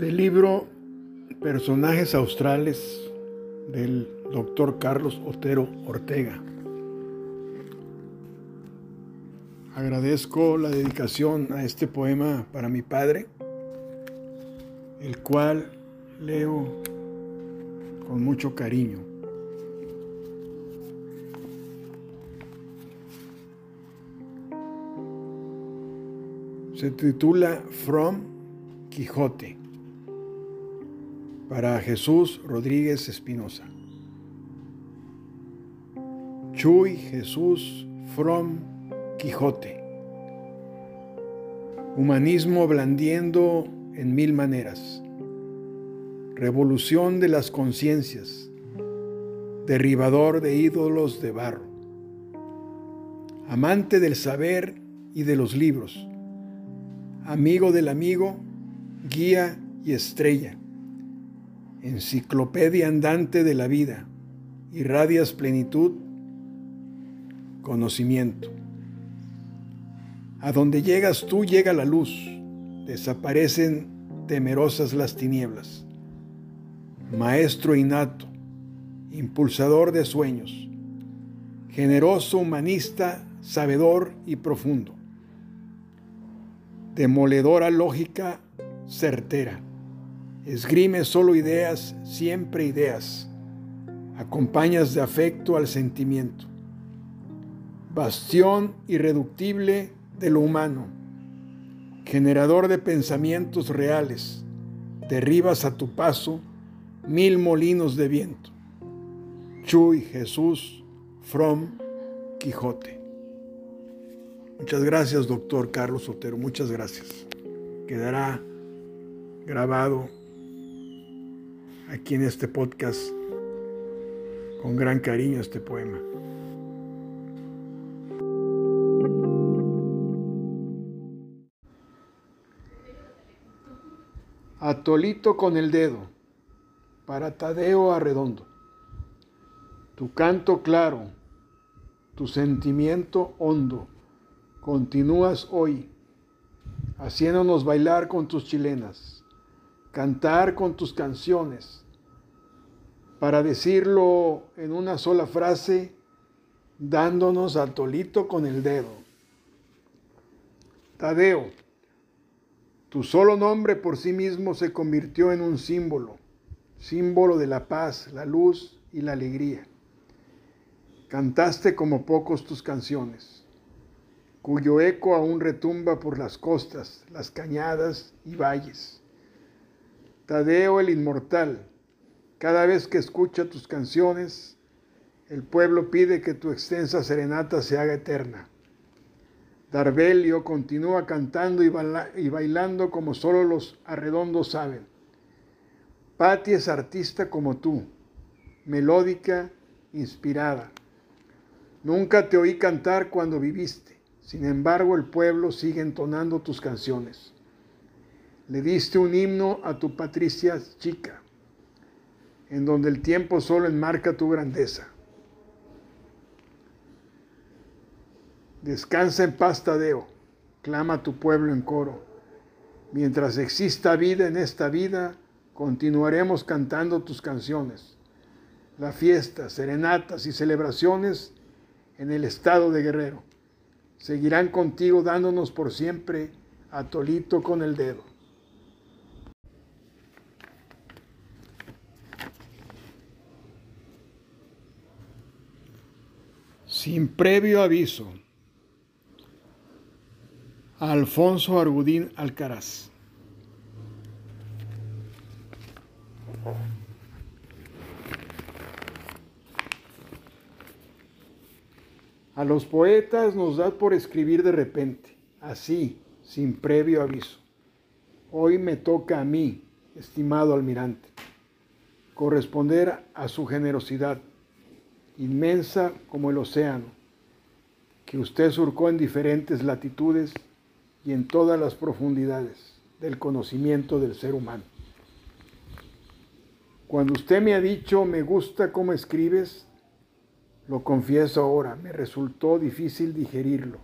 Del libro Personajes Australes del doctor Carlos Otero Ortega. Agradezco la dedicación a este poema para mi padre, el cual leo con mucho cariño. Se titula From Quijote para Jesús Rodríguez Espinosa. Chuy Jesús From Quijote. Humanismo blandiendo en mil maneras. Revolución de las conciencias. Derribador de ídolos de barro. Amante del saber y de los libros amigo del amigo, guía y estrella, enciclopedia andante de la vida, irradias plenitud, conocimiento. A donde llegas tú llega la luz, desaparecen temerosas las tinieblas. Maestro innato, impulsador de sueños, generoso humanista, sabedor y profundo demoledora lógica certera. Esgrime solo ideas, siempre ideas. Acompañas de afecto al sentimiento. Bastión irreductible de lo humano. Generador de pensamientos reales. Derribas a tu paso mil molinos de viento. Chuy Jesús from Quijote. Muchas gracias, doctor Carlos Sotero. Muchas gracias. Quedará grabado aquí en este podcast con gran cariño este poema. Atolito con el dedo, para Tadeo Arredondo. Tu canto claro, tu sentimiento hondo Continúas hoy haciéndonos bailar con tus chilenas, cantar con tus canciones, para decirlo en una sola frase, dándonos al tolito con el dedo. Tadeo, tu solo nombre por sí mismo se convirtió en un símbolo, símbolo de la paz, la luz y la alegría. Cantaste como pocos tus canciones cuyo eco aún retumba por las costas, las cañadas y valles. Tadeo el inmortal, cada vez que escucha tus canciones, el pueblo pide que tu extensa serenata se haga eterna. Darbelio continúa cantando y, bailando como solo los arredondos saben. Patti es artista como tú, melódica, inspirada. Nunca te oí cantar cuando viviste. Sin embargo, el pueblo sigue entonando tus canciones. Le diste un himno a tu Patricia chica, en donde el tiempo solo enmarca tu grandeza. Descansa en paz, Tadeo, clama tu pueblo en coro. Mientras exista vida en esta vida, continuaremos cantando tus canciones. La fiesta, serenatas y celebraciones en el estado de Guerrero seguirán contigo dándonos por siempre a tolito con el dedo. Sin previo aviso, Alfonso Argudín Alcaraz. A los poetas nos da por escribir de repente, así, sin previo aviso. Hoy me toca a mí, estimado almirante, corresponder a su generosidad, inmensa como el océano, que usted surcó en diferentes latitudes y en todas las profundidades del conocimiento del ser humano. Cuando usted me ha dicho me gusta cómo escribes, lo confieso ahora, me resultó difícil digerirlo.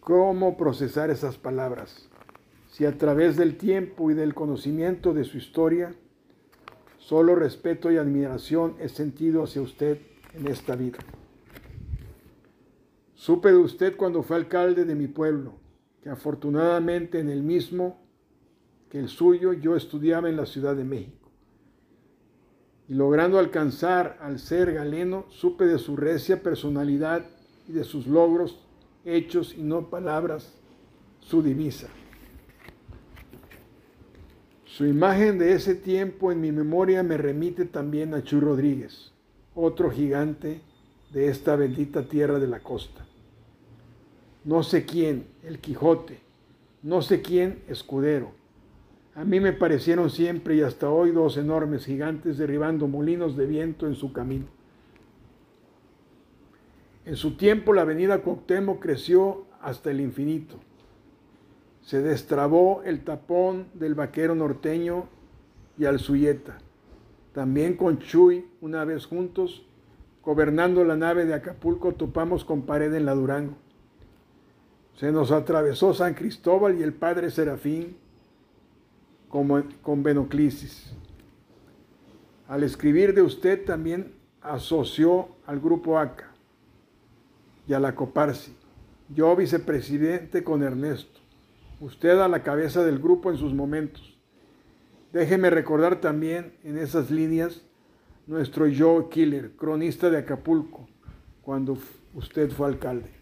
¿Cómo procesar esas palabras? si a través del tiempo y del conocimiento de su historia, solo respeto y admiración he sentido hacia usted en esta vida. Supe de usted cuando fue alcalde de mi pueblo, que afortunadamente en el mismo que el suyo yo estudiaba en la Ciudad de México. Y logrando alcanzar al ser galeno, supe de su recia personalidad y de sus logros, hechos y no palabras, su divisa. Su imagen de ese tiempo en mi memoria me remite también a Chuy Rodríguez, otro gigante de esta bendita tierra de la costa. No sé quién, el Quijote, no sé quién, Escudero. A mí me parecieron siempre y hasta hoy dos enormes gigantes derribando molinos de viento en su camino. En su tiempo la avenida Cuauhtémoc creció hasta el infinito se destrabó el tapón del vaquero norteño y Alzuyeta. También con Chuy, una vez juntos, gobernando la nave de Acapulco, topamos con pared en la Durango. Se nos atravesó San Cristóbal y el padre Serafín como con Benoclisis. Al escribir de usted también asoció al grupo ACA y a la Coparsi. Yo vicepresidente con Ernesto usted a la cabeza del grupo en sus momentos. Déjeme recordar también en esas líneas nuestro Joe Killer, cronista de Acapulco, cuando usted fue alcalde.